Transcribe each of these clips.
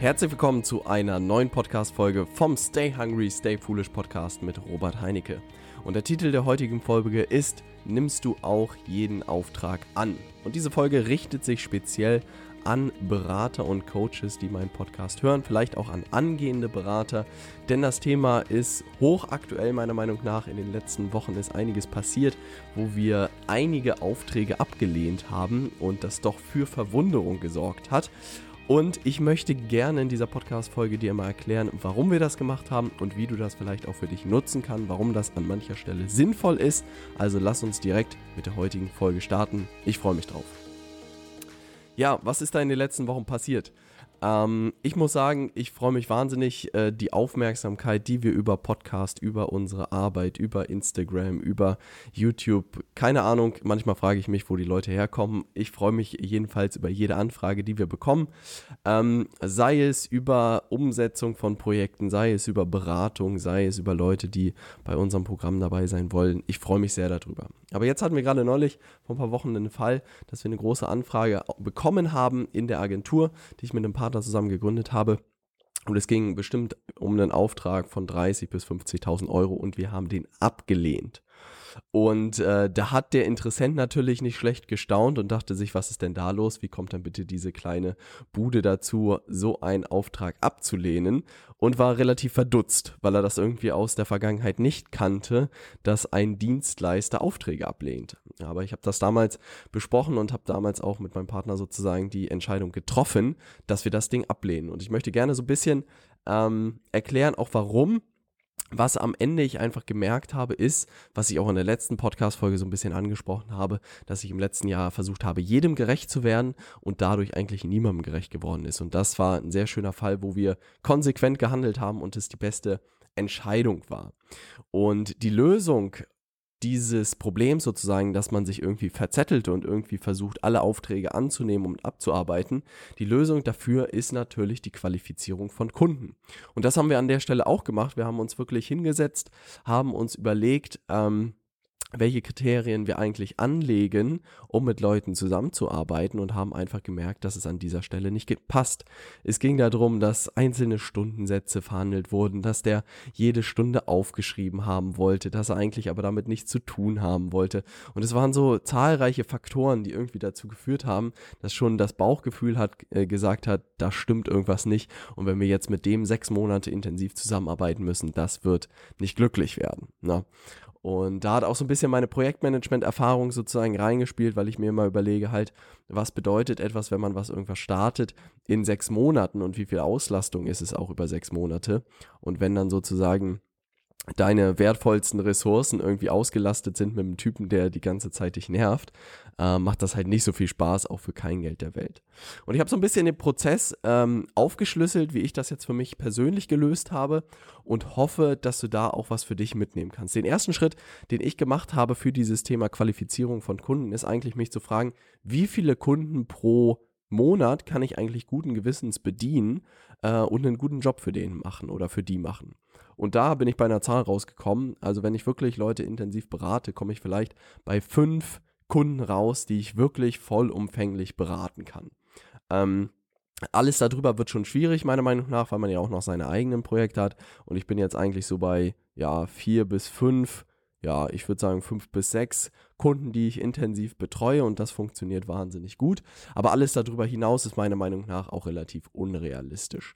Herzlich willkommen zu einer neuen Podcast-Folge vom Stay Hungry, Stay Foolish Podcast mit Robert Heinecke. Und der Titel der heutigen Folge ist Nimmst du auch jeden Auftrag an? Und diese Folge richtet sich speziell an Berater und Coaches, die meinen Podcast hören, vielleicht auch an angehende Berater, denn das Thema ist hochaktuell meiner Meinung nach. In den letzten Wochen ist einiges passiert, wo wir einige Aufträge abgelehnt haben und das doch für Verwunderung gesorgt hat. Und ich möchte gerne in dieser Podcast-Folge dir mal erklären, warum wir das gemacht haben und wie du das vielleicht auch für dich nutzen kannst, warum das an mancher Stelle sinnvoll ist. Also lass uns direkt mit der heutigen Folge starten. Ich freue mich drauf. Ja, was ist da in den letzten Wochen passiert? Ähm, ich muss sagen, ich freue mich wahnsinnig, äh, die Aufmerksamkeit, die wir über Podcast, über unsere Arbeit, über Instagram, über YouTube, keine Ahnung, manchmal frage ich mich, wo die Leute herkommen. Ich freue mich jedenfalls über jede Anfrage, die wir bekommen. Ähm, sei es über Umsetzung von Projekten, sei es über Beratung, sei es über Leute, die bei unserem Programm dabei sein wollen. Ich freue mich sehr darüber. Aber jetzt hatten wir gerade neulich vor ein paar Wochen den Fall, dass wir eine große Anfrage bekommen haben in der Agentur, die ich mit einem Partner zusammen gegründet habe. Und es ging bestimmt um einen Auftrag von 30 bis 50.000 Euro und wir haben den abgelehnt. Und äh, da hat der Interessent natürlich nicht schlecht gestaunt und dachte sich, was ist denn da los? Wie kommt dann bitte diese kleine Bude dazu, so einen Auftrag abzulehnen? Und war relativ verdutzt, weil er das irgendwie aus der Vergangenheit nicht kannte, dass ein Dienstleister Aufträge ablehnt. Aber ich habe das damals besprochen und habe damals auch mit meinem Partner sozusagen die Entscheidung getroffen, dass wir das Ding ablehnen. Und ich möchte gerne so ein bisschen ähm, erklären, auch warum was am Ende ich einfach gemerkt habe, ist, was ich auch in der letzten Podcast-Folge so ein bisschen angesprochen habe, dass ich im letzten Jahr versucht habe, jedem gerecht zu werden und dadurch eigentlich niemandem gerecht geworden ist. Und das war ein sehr schöner Fall, wo wir konsequent gehandelt haben und es die beste Entscheidung war. Und die Lösung dieses Problem sozusagen, dass man sich irgendwie verzettelt und irgendwie versucht, alle Aufträge anzunehmen und abzuarbeiten. Die Lösung dafür ist natürlich die Qualifizierung von Kunden. Und das haben wir an der Stelle auch gemacht. Wir haben uns wirklich hingesetzt, haben uns überlegt, ähm, welche Kriterien wir eigentlich anlegen, um mit Leuten zusammenzuarbeiten und haben einfach gemerkt, dass es an dieser Stelle nicht passt. Es ging darum, dass einzelne Stundensätze verhandelt wurden, dass der jede Stunde aufgeschrieben haben wollte, dass er eigentlich aber damit nichts zu tun haben wollte. Und es waren so zahlreiche Faktoren, die irgendwie dazu geführt haben, dass schon das Bauchgefühl hat äh, gesagt hat, da stimmt irgendwas nicht. Und wenn wir jetzt mit dem sechs Monate intensiv zusammenarbeiten müssen, das wird nicht glücklich werden. Ne? Und da hat auch so ein bisschen meine Projektmanagement-Erfahrung sozusagen reingespielt, weil ich mir immer überlege halt, was bedeutet etwas, wenn man was irgendwas startet in sechs Monaten und wie viel Auslastung ist es auch über sechs Monate. Und wenn dann sozusagen deine wertvollsten Ressourcen irgendwie ausgelastet sind mit einem Typen, der die ganze Zeit dich nervt, äh, macht das halt nicht so viel Spaß, auch für kein Geld der Welt. Und ich habe so ein bisschen den Prozess ähm, aufgeschlüsselt, wie ich das jetzt für mich persönlich gelöst habe und hoffe, dass du da auch was für dich mitnehmen kannst. Den ersten Schritt, den ich gemacht habe für dieses Thema Qualifizierung von Kunden, ist eigentlich mich zu fragen, wie viele Kunden pro Monat kann ich eigentlich guten Gewissens bedienen äh, und einen guten Job für den machen oder für die machen. Und da bin ich bei einer Zahl rausgekommen. Also wenn ich wirklich Leute intensiv berate, komme ich vielleicht bei fünf Kunden raus, die ich wirklich vollumfänglich beraten kann. Ähm, alles darüber wird schon schwierig, meiner Meinung nach, weil man ja auch noch seine eigenen Projekte hat. Und ich bin jetzt eigentlich so bei, ja, vier bis fünf ja, ich würde sagen fünf bis sechs Kunden, die ich intensiv betreue und das funktioniert wahnsinnig gut. Aber alles darüber hinaus ist meiner Meinung nach auch relativ unrealistisch.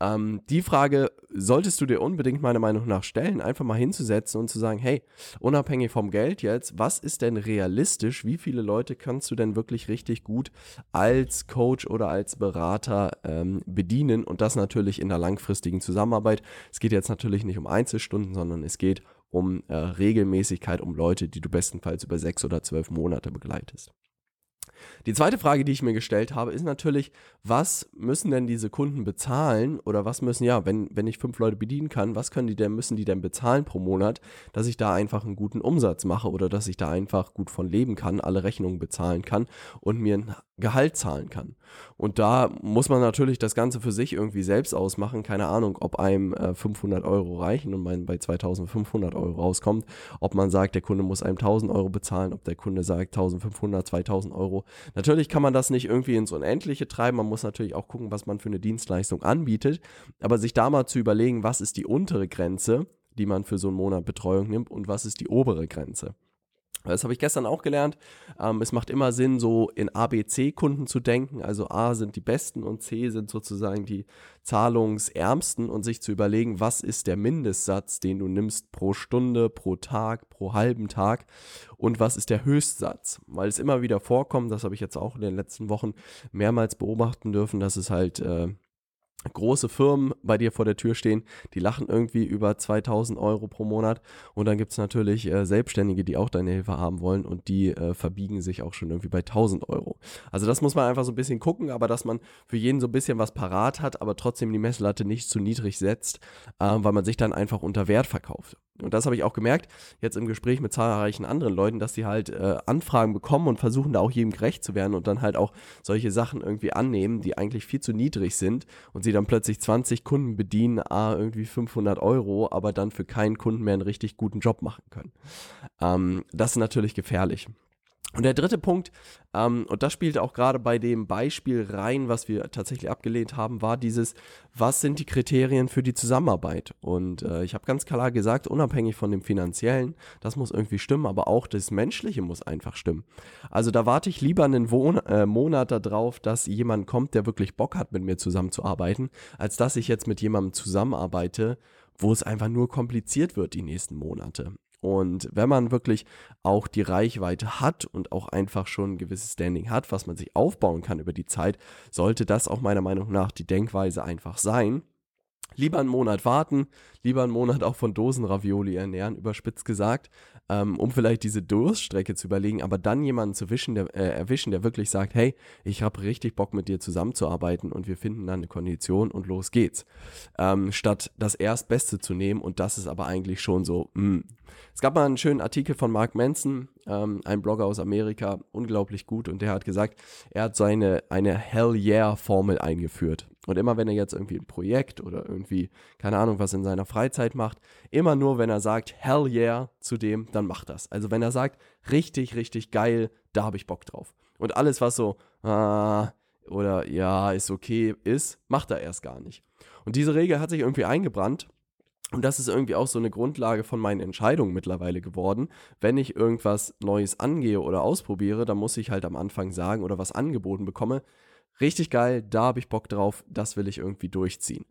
Ähm, die Frage solltest du dir unbedingt meiner Meinung nach stellen, einfach mal hinzusetzen und zu sagen, hey, unabhängig vom Geld jetzt, was ist denn realistisch? Wie viele Leute kannst du denn wirklich richtig gut als Coach oder als Berater ähm, bedienen? Und das natürlich in der langfristigen Zusammenarbeit. Es geht jetzt natürlich nicht um Einzelstunden, sondern es geht um äh, Regelmäßigkeit, um Leute, die du bestenfalls über sechs oder zwölf Monate begleitest. Die zweite Frage, die ich mir gestellt habe, ist natürlich, was müssen denn diese Kunden bezahlen oder was müssen, ja, wenn, wenn ich fünf Leute bedienen kann, was können die denn, müssen die denn bezahlen pro Monat, dass ich da einfach einen guten Umsatz mache oder dass ich da einfach gut von leben kann, alle Rechnungen bezahlen kann und mir ein Gehalt zahlen kann. Und da muss man natürlich das Ganze für sich irgendwie selbst ausmachen. Keine Ahnung, ob einem äh, 500 Euro reichen und man bei 2500 Euro rauskommt. Ob man sagt, der Kunde muss einem 1000 Euro bezahlen, ob der Kunde sagt 1500, 2000 Euro. Natürlich kann man das nicht irgendwie ins Unendliche treiben. Man muss natürlich auch gucken, was man für eine Dienstleistung anbietet. Aber sich da mal zu überlegen, was ist die untere Grenze, die man für so einen Monat Betreuung nimmt und was ist die obere Grenze. Das habe ich gestern auch gelernt. Ähm, es macht immer Sinn, so in ABC-Kunden zu denken. Also A sind die besten und C sind sozusagen die zahlungsärmsten und sich zu überlegen, was ist der Mindestsatz, den du nimmst pro Stunde, pro Tag, pro halben Tag und was ist der Höchstsatz. Weil es immer wieder vorkommt, das habe ich jetzt auch in den letzten Wochen mehrmals beobachten dürfen, dass es halt äh, große Firmen bei dir vor der Tür stehen, die lachen irgendwie über 2000 Euro pro Monat und dann gibt es natürlich äh, Selbstständige, die auch deine Hilfe haben wollen und die äh, verbiegen sich auch schon irgendwie bei 1000 Euro. Also das muss man einfach so ein bisschen gucken, aber dass man für jeden so ein bisschen was parat hat, aber trotzdem die Messlatte nicht zu niedrig setzt, äh, weil man sich dann einfach unter Wert verkauft. Und das habe ich auch gemerkt, jetzt im Gespräch mit zahlreichen anderen Leuten, dass sie halt äh, Anfragen bekommen und versuchen da auch jedem gerecht zu werden und dann halt auch solche Sachen irgendwie annehmen, die eigentlich viel zu niedrig sind und sie dann plötzlich 20 Kunden bedienen, ah, irgendwie 500 Euro, aber dann für keinen Kunden mehr einen richtig guten Job machen können. Ähm, das ist natürlich gefährlich. Und der dritte Punkt, ähm, und das spielte auch gerade bei dem Beispiel rein, was wir tatsächlich abgelehnt haben, war dieses, was sind die Kriterien für die Zusammenarbeit? Und äh, ich habe ganz klar gesagt, unabhängig von dem finanziellen, das muss irgendwie stimmen, aber auch das Menschliche muss einfach stimmen. Also da warte ich lieber einen Wohn äh, Monat darauf, dass jemand kommt, der wirklich Bock hat, mit mir zusammenzuarbeiten, als dass ich jetzt mit jemandem zusammenarbeite, wo es einfach nur kompliziert wird die nächsten Monate. Und wenn man wirklich auch die Reichweite hat und auch einfach schon ein gewisses Standing hat, was man sich aufbauen kann über die Zeit, sollte das auch meiner Meinung nach die Denkweise einfach sein. Lieber einen Monat warten, lieber einen Monat auch von Dosenravioli ernähren, überspitzt gesagt, ähm, um vielleicht diese Durststrecke zu überlegen, aber dann jemanden zu wischen, der, äh, erwischen, der wirklich sagt, hey, ich habe richtig Bock mit dir zusammenzuarbeiten und wir finden dann eine Kondition und los geht's. Ähm, statt das Erstbeste zu nehmen und das ist aber eigentlich schon so, mh. Hm. Es gab mal einen schönen Artikel von Mark Manson, ähm, ein Blogger aus Amerika, unglaublich gut und der hat gesagt, er hat seine eine Hell Yeah Formel eingeführt. Und immer wenn er jetzt irgendwie ein Projekt oder irgendwie, keine Ahnung, was in seiner Freizeit macht, immer nur wenn er sagt, hell yeah zu dem, dann macht das. Also wenn er sagt, richtig, richtig geil, da habe ich Bock drauf. Und alles, was so, ah, oder ja, ist okay, ist, macht er erst gar nicht. Und diese Regel hat sich irgendwie eingebrannt. Und das ist irgendwie auch so eine Grundlage von meinen Entscheidungen mittlerweile geworden. Wenn ich irgendwas Neues angehe oder ausprobiere, dann muss ich halt am Anfang sagen oder was angeboten bekomme, richtig geil, da habe ich Bock drauf, das will ich irgendwie durchziehen.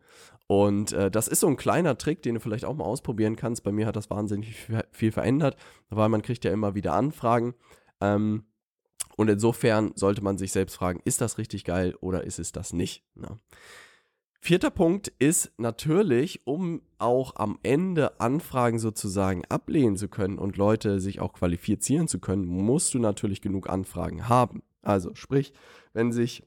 Und äh, das ist so ein kleiner Trick, den du vielleicht auch mal ausprobieren kannst. Bei mir hat das wahnsinnig viel verändert, weil man kriegt ja immer wieder Anfragen. Ähm, und insofern sollte man sich selbst fragen, ist das richtig geil oder ist es das nicht? Na. Ne? Vierter Punkt ist natürlich, um auch am Ende Anfragen sozusagen ablehnen zu können und Leute sich auch qualifizieren zu können, musst du natürlich genug Anfragen haben. Also sprich, wenn sich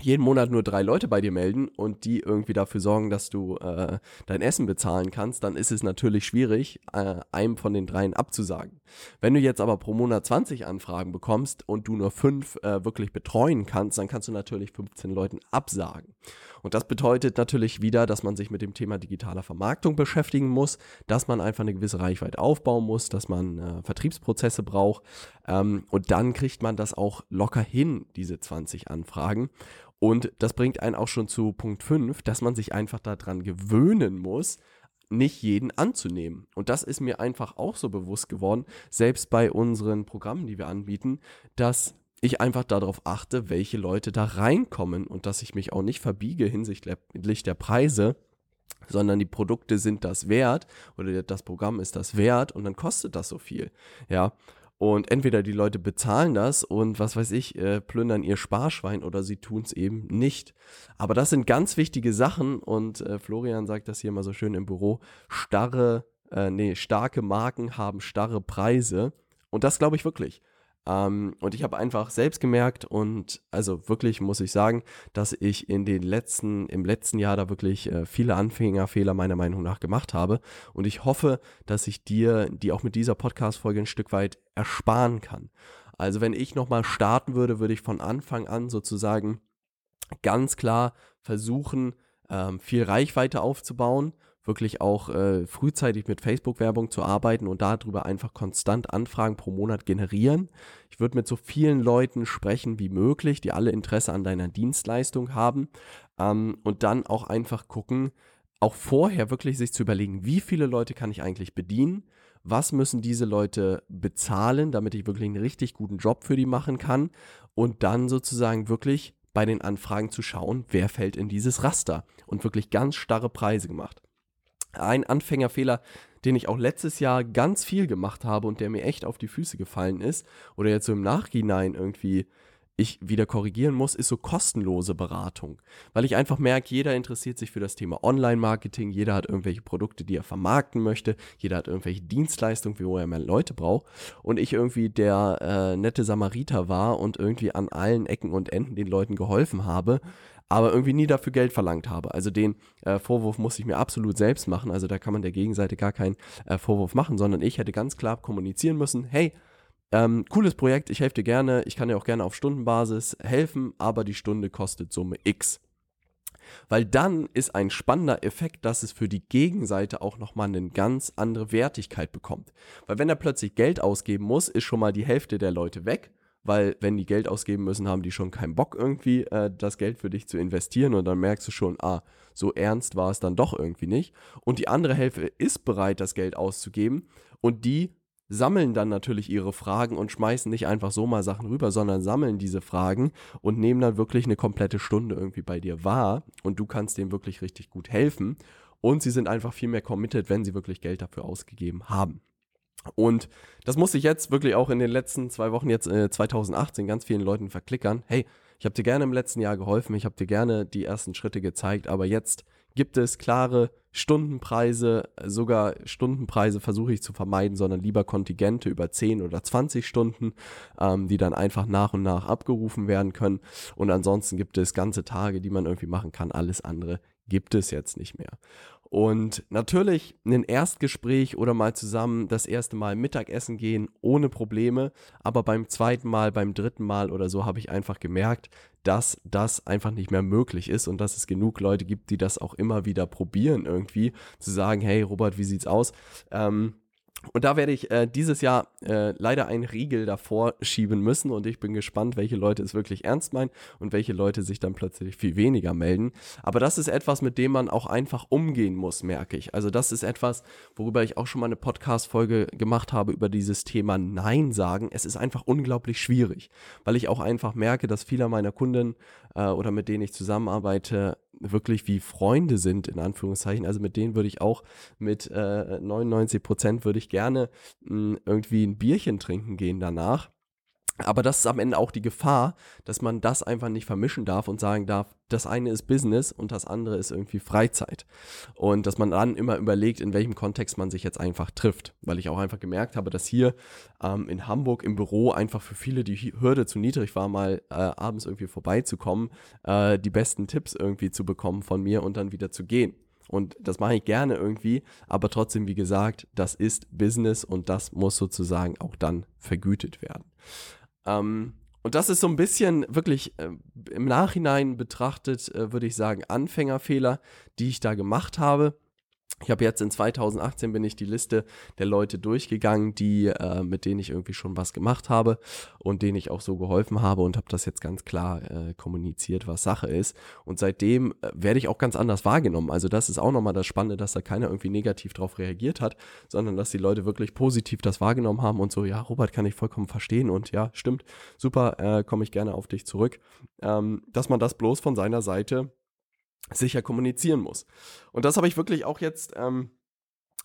jeden Monat nur drei Leute bei dir melden und die irgendwie dafür sorgen, dass du äh, dein Essen bezahlen kannst, dann ist es natürlich schwierig, äh, einem von den dreien abzusagen. Wenn du jetzt aber pro Monat 20 Anfragen bekommst und du nur fünf äh, wirklich betreuen kannst, dann kannst du natürlich 15 Leuten absagen. Und das bedeutet natürlich wieder, dass man sich mit dem Thema digitaler Vermarktung beschäftigen muss, dass man einfach eine gewisse Reichweite aufbauen muss, dass man äh, Vertriebsprozesse braucht. Ähm, und dann kriegt man das auch locker hin, diese 20 Anfragen. Und das bringt einen auch schon zu Punkt 5, dass man sich einfach daran gewöhnen muss, nicht jeden anzunehmen. Und das ist mir einfach auch so bewusst geworden, selbst bei unseren Programmen, die wir anbieten, dass ich einfach darauf achte, welche Leute da reinkommen und dass ich mich auch nicht verbiege hinsichtlich der Preise, sondern die Produkte sind das wert oder das Programm ist das wert und dann kostet das so viel. Ja. Und entweder die Leute bezahlen das und was weiß ich, äh, plündern ihr Sparschwein oder sie tun es eben nicht. Aber das sind ganz wichtige Sachen und äh, Florian sagt das hier immer so schön im Büro, starre, äh, nee, starke Marken haben starre Preise. Und das glaube ich wirklich. Ähm, und ich habe einfach selbst gemerkt und also wirklich muss ich sagen, dass ich in den letzten, im letzten Jahr da wirklich äh, viele Anfängerfehler meiner Meinung nach gemacht habe. Und ich hoffe, dass ich dir die auch mit dieser Podcast-Folge ein Stück weit ersparen kann. Also wenn ich nochmal starten würde, würde ich von Anfang an sozusagen ganz klar versuchen, ähm, viel Reichweite aufzubauen, wirklich auch äh, frühzeitig mit Facebook-Werbung zu arbeiten und darüber einfach konstant Anfragen pro Monat generieren. Ich würde mit so vielen Leuten sprechen wie möglich, die alle Interesse an deiner Dienstleistung haben ähm, und dann auch einfach gucken, auch vorher wirklich sich zu überlegen, wie viele Leute kann ich eigentlich bedienen, was müssen diese Leute bezahlen, damit ich wirklich einen richtig guten Job für die machen kann und dann sozusagen wirklich bei den Anfragen zu schauen, wer fällt in dieses Raster und wirklich ganz starre Preise gemacht. Ein Anfängerfehler, den ich auch letztes Jahr ganz viel gemacht habe und der mir echt auf die Füße gefallen ist oder jetzt so im Nachhinein irgendwie ich wieder korrigieren muss, ist so kostenlose Beratung. Weil ich einfach merke, jeder interessiert sich für das Thema Online-Marketing, jeder hat irgendwelche Produkte, die er vermarkten möchte, jeder hat irgendwelche Dienstleistungen, wo er mehr Leute braucht. Und ich irgendwie der äh, nette Samariter war und irgendwie an allen Ecken und Enden den Leuten geholfen habe, aber irgendwie nie dafür Geld verlangt habe. Also den äh, Vorwurf muss ich mir absolut selbst machen. Also da kann man der Gegenseite gar keinen äh, Vorwurf machen, sondern ich hätte ganz klar kommunizieren müssen, hey, ähm, cooles Projekt, ich helfe dir gerne, ich kann dir auch gerne auf Stundenbasis helfen, aber die Stunde kostet Summe X. Weil dann ist ein spannender Effekt, dass es für die Gegenseite auch nochmal eine ganz andere Wertigkeit bekommt. Weil wenn er plötzlich Geld ausgeben muss, ist schon mal die Hälfte der Leute weg. Weil wenn die Geld ausgeben müssen, haben die schon keinen Bock irgendwie, äh, das Geld für dich zu investieren. Und dann merkst du schon, ah, so ernst war es dann doch irgendwie nicht. Und die andere Hälfte ist bereit, das Geld auszugeben. Und die sammeln dann natürlich ihre Fragen und schmeißen nicht einfach so mal Sachen rüber, sondern sammeln diese Fragen und nehmen dann wirklich eine komplette Stunde irgendwie bei dir wahr und du kannst denen wirklich richtig gut helfen und sie sind einfach viel mehr committed, wenn sie wirklich Geld dafür ausgegeben haben. Und das muss ich jetzt wirklich auch in den letzten zwei Wochen, jetzt äh, 2018, ganz vielen Leuten verklickern. Hey, ich habe dir gerne im letzten Jahr geholfen, ich habe dir gerne die ersten Schritte gezeigt, aber jetzt gibt es klare Stundenpreise, sogar Stundenpreise versuche ich zu vermeiden, sondern lieber Kontingente über 10 oder 20 Stunden, ähm, die dann einfach nach und nach abgerufen werden können. Und ansonsten gibt es ganze Tage, die man irgendwie machen kann. Alles andere gibt es jetzt nicht mehr. Und natürlich ein Erstgespräch oder mal zusammen das erste Mal Mittagessen gehen ohne Probleme. Aber beim zweiten Mal, beim dritten Mal oder so habe ich einfach gemerkt, dass das einfach nicht mehr möglich ist und dass es genug Leute gibt, die das auch immer wieder probieren irgendwie. Zu sagen, hey Robert, wie sieht's aus? Ähm, und da werde ich äh, dieses Jahr äh, leider einen Riegel davor schieben müssen und ich bin gespannt, welche Leute es wirklich ernst meinen und welche Leute sich dann plötzlich viel weniger melden. Aber das ist etwas, mit dem man auch einfach umgehen muss, merke ich. Also das ist etwas, worüber ich auch schon mal eine Podcast-Folge gemacht habe über dieses Thema Nein sagen. Es ist einfach unglaublich schwierig, weil ich auch einfach merke, dass viele meiner Kunden äh, oder mit denen ich zusammenarbeite wirklich wie Freunde sind, in Anführungszeichen. Also mit denen würde ich auch mit äh, 99 Prozent würde ich gerne mh, hm, irgendwie ein Bierchen trinken gehen danach. Aber das ist am Ende auch die Gefahr, dass man das einfach nicht vermischen darf und sagen darf, das eine ist Business und das andere ist irgendwie Freizeit. Und dass man dann immer überlegt, in welchem Kontext man sich jetzt einfach trifft. Weil ich auch einfach gemerkt habe, dass hier ähm, in Hamburg im Büro einfach für viele die Hürde zu niedrig war, mal äh, abends irgendwie vorbeizukommen, äh, die besten Tipps irgendwie zu bekommen von mir und dann wieder zu gehen. Und das mache ich gerne irgendwie, aber trotzdem, wie gesagt, das ist Business und das muss sozusagen auch dann vergütet werden. Ähm, und das ist so ein bisschen wirklich äh, im Nachhinein betrachtet, äh, würde ich sagen, Anfängerfehler, die ich da gemacht habe. Ich habe jetzt in 2018 bin ich die Liste der Leute durchgegangen, die äh, mit denen ich irgendwie schon was gemacht habe und denen ich auch so geholfen habe und habe das jetzt ganz klar äh, kommuniziert, was Sache ist. Und seitdem äh, werde ich auch ganz anders wahrgenommen. Also das ist auch nochmal das Spannende, dass da keiner irgendwie negativ drauf reagiert hat, sondern dass die Leute wirklich positiv das wahrgenommen haben und so, ja, Robert kann ich vollkommen verstehen und ja, stimmt, super, äh, komme ich gerne auf dich zurück. Ähm, dass man das bloß von seiner Seite sicher kommunizieren muss. Und das habe ich wirklich auch jetzt ähm,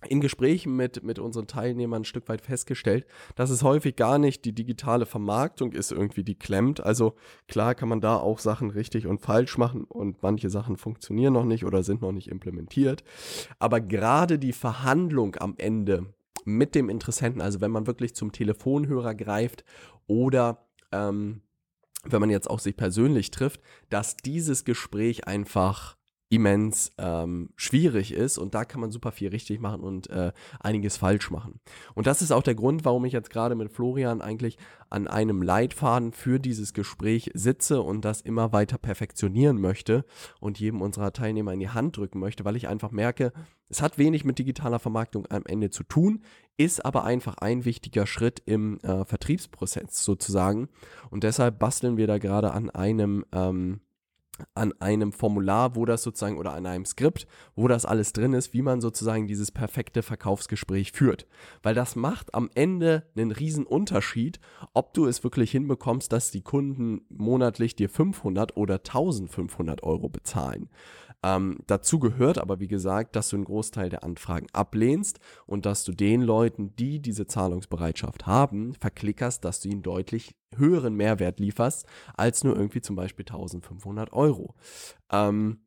in Gesprächen mit, mit unseren Teilnehmern ein Stück weit festgestellt, dass es häufig gar nicht die digitale Vermarktung ist irgendwie, die klemmt. Also klar kann man da auch Sachen richtig und falsch machen und manche Sachen funktionieren noch nicht oder sind noch nicht implementiert. Aber gerade die Verhandlung am Ende mit dem Interessenten, also wenn man wirklich zum Telefonhörer greift oder ähm, wenn man jetzt auch sich persönlich trifft, dass dieses Gespräch einfach immens ähm, schwierig ist und da kann man super viel richtig machen und äh, einiges falsch machen. Und das ist auch der Grund, warum ich jetzt gerade mit Florian eigentlich an einem Leitfaden für dieses Gespräch sitze und das immer weiter perfektionieren möchte und jedem unserer Teilnehmer in die Hand drücken möchte, weil ich einfach merke, es hat wenig mit digitaler Vermarktung am Ende zu tun, ist aber einfach ein wichtiger Schritt im äh, Vertriebsprozess sozusagen. Und deshalb basteln wir da gerade an einem ähm, an einem Formular, wo das sozusagen oder an einem Skript, wo das alles drin ist, wie man sozusagen dieses perfekte Verkaufsgespräch führt. Weil das macht am Ende einen riesen Unterschied, ob du es wirklich hinbekommst, dass die Kunden monatlich dir 500 oder 1500 Euro bezahlen. Ähm, dazu gehört aber, wie gesagt, dass du einen Großteil der Anfragen ablehnst und dass du den Leuten, die diese Zahlungsbereitschaft haben, verklickerst, dass du ihnen deutlich höheren Mehrwert lieferst, als nur irgendwie zum Beispiel 1500 Euro. Ähm,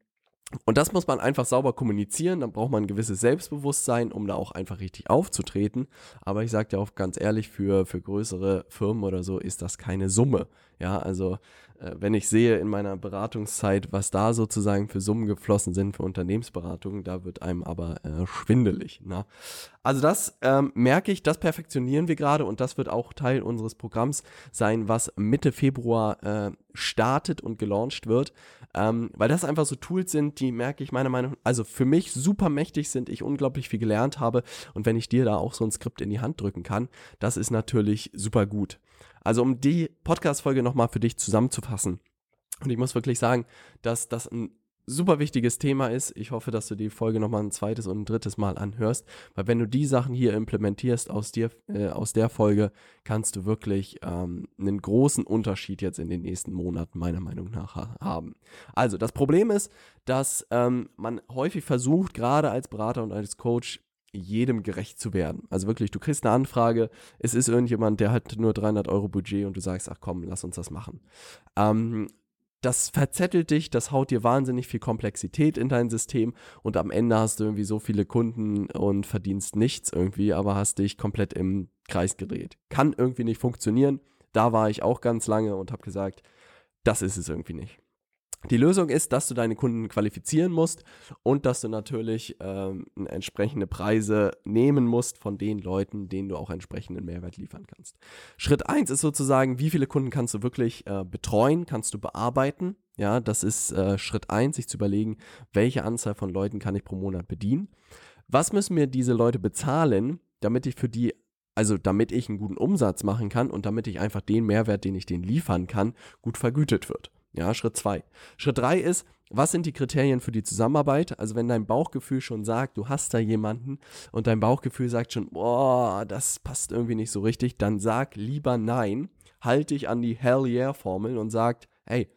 und das muss man einfach sauber kommunizieren, dann braucht man ein gewisses Selbstbewusstsein, um da auch einfach richtig aufzutreten. Aber ich sage dir auch ganz ehrlich, für, für größere Firmen oder so ist das keine Summe. Ja, also äh, wenn ich sehe in meiner Beratungszeit, was da sozusagen für Summen geflossen sind für Unternehmensberatungen, da wird einem aber äh, schwindelig. Ne? Also das ähm, merke ich, das perfektionieren wir gerade und das wird auch Teil unseres Programms sein, was Mitte Februar äh, startet und gelauncht wird, ähm, weil das einfach so Tools sind, die merke ich meiner Meinung, also für mich super mächtig sind, ich unglaublich viel gelernt habe und wenn ich dir da auch so ein Skript in die Hand drücken kann, das ist natürlich super gut. Also um die Podcast-Folge nochmal für dich zusammenzufassen. Und ich muss wirklich sagen, dass das ein super wichtiges Thema ist. Ich hoffe, dass du die Folge nochmal ein zweites und ein drittes Mal anhörst, weil wenn du die Sachen hier implementierst aus, dir, äh, aus der Folge, kannst du wirklich ähm, einen großen Unterschied jetzt in den nächsten Monaten meiner Meinung nach haben. Also das Problem ist, dass ähm, man häufig versucht, gerade als Berater und als Coach, jedem gerecht zu werden. Also wirklich, du kriegst eine Anfrage, es ist irgendjemand, der hat nur 300 Euro Budget und du sagst, ach komm, lass uns das machen. Ähm, das verzettelt dich, das haut dir wahnsinnig viel Komplexität in dein System und am Ende hast du irgendwie so viele Kunden und verdienst nichts irgendwie, aber hast dich komplett im Kreis gedreht. Kann irgendwie nicht funktionieren. Da war ich auch ganz lange und habe gesagt, das ist es irgendwie nicht. Die Lösung ist, dass du deine Kunden qualifizieren musst und dass du natürlich ähm, entsprechende Preise nehmen musst von den Leuten, denen du auch entsprechenden Mehrwert liefern kannst. Schritt 1 ist sozusagen, wie viele Kunden kannst du wirklich äh, betreuen, kannst du bearbeiten. Ja, das ist äh, Schritt 1, sich zu überlegen, welche Anzahl von Leuten kann ich pro Monat bedienen. Was müssen mir diese Leute bezahlen, damit ich für die also damit ich einen guten Umsatz machen kann und damit ich einfach den Mehrwert, den ich denen liefern kann, gut vergütet wird. Ja, Schritt zwei. Schritt drei ist, was sind die Kriterien für die Zusammenarbeit? Also wenn dein Bauchgefühl schon sagt, du hast da jemanden und dein Bauchgefühl sagt schon, boah, das passt irgendwie nicht so richtig, dann sag lieber nein, halt dich an die Hell Yeah Formel und sag, hey,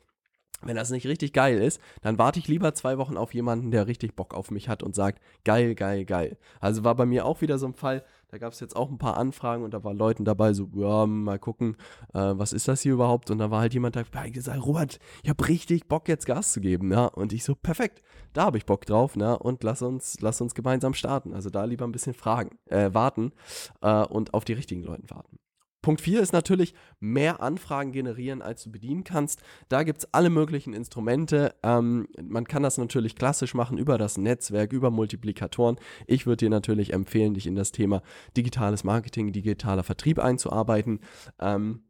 wenn das nicht richtig geil ist, dann warte ich lieber zwei Wochen auf jemanden, der richtig Bock auf mich hat und sagt, geil, geil, geil. Also war bei mir auch wieder so ein Fall, da gab es jetzt auch ein paar Anfragen und da waren Leuten dabei so, ja, mal gucken, äh, was ist das hier überhaupt? Und da war halt jemand dabei gesagt, Robert, ich habe richtig Bock jetzt Gas zu geben, ja. Und ich so, perfekt, da habe ich Bock drauf, ne? Und lass uns, lass uns gemeinsam starten. Also da lieber ein bisschen fragen, äh, warten äh, und auf die richtigen Leute warten. Punkt 4 ist natürlich mehr Anfragen generieren, als du bedienen kannst. Da gibt es alle möglichen Instrumente. Ähm, man kann das natürlich klassisch machen über das Netzwerk, über Multiplikatoren. Ich würde dir natürlich empfehlen, dich in das Thema digitales Marketing, digitaler Vertrieb einzuarbeiten. Ähm,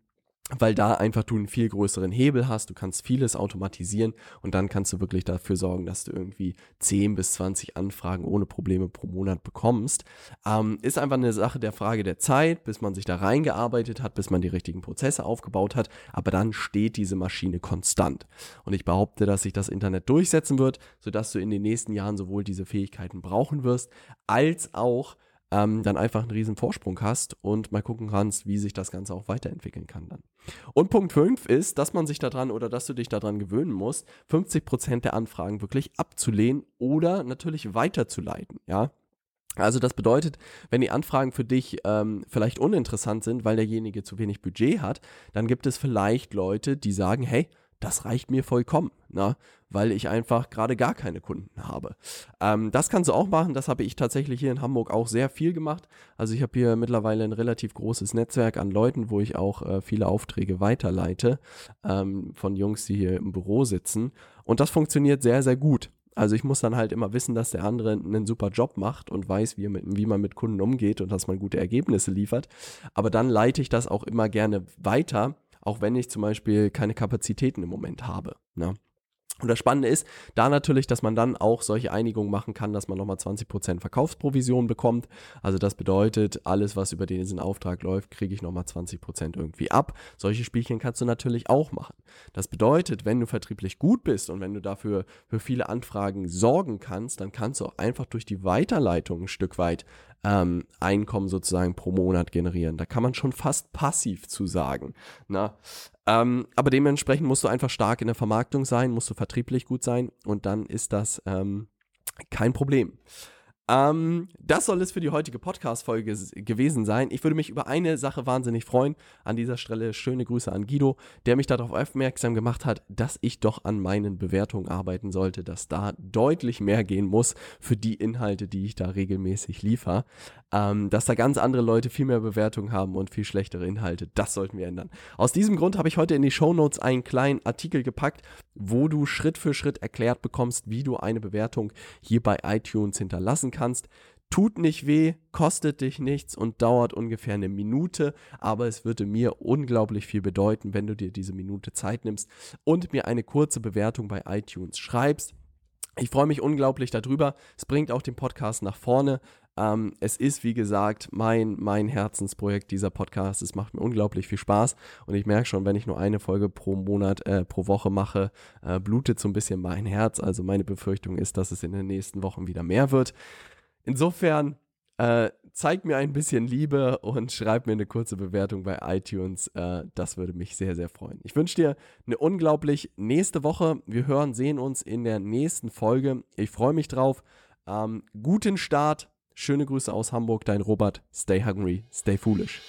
weil da einfach du einen viel größeren Hebel hast, du kannst vieles automatisieren und dann kannst du wirklich dafür sorgen, dass du irgendwie 10 bis 20 Anfragen ohne Probleme pro Monat bekommst. Ähm, ist einfach eine Sache der Frage der Zeit, bis man sich da reingearbeitet hat, bis man die richtigen Prozesse aufgebaut hat, aber dann steht diese Maschine konstant. Und ich behaupte, dass sich das Internet durchsetzen wird, sodass du in den nächsten Jahren sowohl diese Fähigkeiten brauchen wirst, als auch ähm, dann einfach einen riesen Vorsprung hast und mal gucken kannst, wie sich das Ganze auch weiterentwickeln kann dann. Und Punkt 5 ist, dass man sich daran oder dass du dich daran gewöhnen musst, 50% der Anfragen wirklich abzulehnen oder natürlich weiterzuleiten, ja. Also das bedeutet, wenn die Anfragen für dich ähm, vielleicht uninteressant sind, weil derjenige zu wenig Budget hat, dann gibt es vielleicht Leute, die sagen, hey, das reicht mir vollkommen, na, weil ich einfach gerade gar keine Kunden habe. Ähm, das kannst du auch machen, das habe ich tatsächlich hier in Hamburg auch sehr viel gemacht. Also ich habe hier mittlerweile ein relativ großes Netzwerk an Leuten, wo ich auch äh, viele Aufträge weiterleite ähm, von Jungs, die hier im Büro sitzen. Und das funktioniert sehr, sehr gut. Also ich muss dann halt immer wissen, dass der andere einen super Job macht und weiß, wie, mit, wie man mit Kunden umgeht und dass man gute Ergebnisse liefert. Aber dann leite ich das auch immer gerne weiter, auch wenn ich zum Beispiel keine Kapazitäten im Moment habe. Ne? Und das Spannende ist da natürlich, dass man dann auch solche Einigungen machen kann, dass man nochmal 20% Verkaufsprovision bekommt. Also das bedeutet, alles, was über diesen Auftrag läuft, kriege ich nochmal 20% irgendwie ab. Solche Spielchen kannst du natürlich auch machen. Das bedeutet, wenn du vertrieblich gut bist und wenn du dafür für viele Anfragen sorgen kannst, dann kannst du auch einfach durch die Weiterleitung ein Stück weit ähm, Einkommen sozusagen pro Monat generieren. Da kann man schon fast passiv zu sagen. Na? Ähm, aber dementsprechend musst du einfach stark in der Vermarktung sein, musst du vertrieblich gut sein und dann ist das ähm, kein Problem. Ähm, das soll es für die heutige Podcast-Folge gewesen sein. Ich würde mich über eine Sache wahnsinnig freuen. An dieser Stelle schöne Grüße an Guido, der mich darauf aufmerksam gemacht hat, dass ich doch an meinen Bewertungen arbeiten sollte, dass da deutlich mehr gehen muss für die Inhalte, die ich da regelmäßig liefere. Ähm, dass da ganz andere Leute viel mehr Bewertungen haben und viel schlechtere Inhalte. Das sollten wir ändern. Aus diesem Grund habe ich heute in die Show Notes einen kleinen Artikel gepackt, wo du Schritt für Schritt erklärt bekommst, wie du eine Bewertung hier bei iTunes hinterlassen kannst. Tut nicht weh, kostet dich nichts und dauert ungefähr eine Minute, aber es würde mir unglaublich viel bedeuten, wenn du dir diese Minute Zeit nimmst und mir eine kurze Bewertung bei iTunes schreibst. Ich freue mich unglaublich darüber. Es bringt auch den Podcast nach vorne. Ähm, es ist, wie gesagt, mein, mein Herzensprojekt, dieser Podcast. Es macht mir unglaublich viel Spaß und ich merke schon, wenn ich nur eine Folge pro Monat, äh, pro Woche mache, äh, blutet so ein bisschen mein Herz. Also meine Befürchtung ist, dass es in den nächsten Wochen wieder mehr wird. Insofern äh, zeigt mir ein bisschen Liebe und schreibt mir eine kurze Bewertung bei iTunes. Äh, das würde mich sehr, sehr freuen. Ich wünsche dir eine unglaublich nächste Woche. Wir hören, sehen uns in der nächsten Folge. Ich freue mich drauf. Ähm, guten Start. Schöne Grüße aus Hamburg, dein Robert. Stay hungry, stay foolish.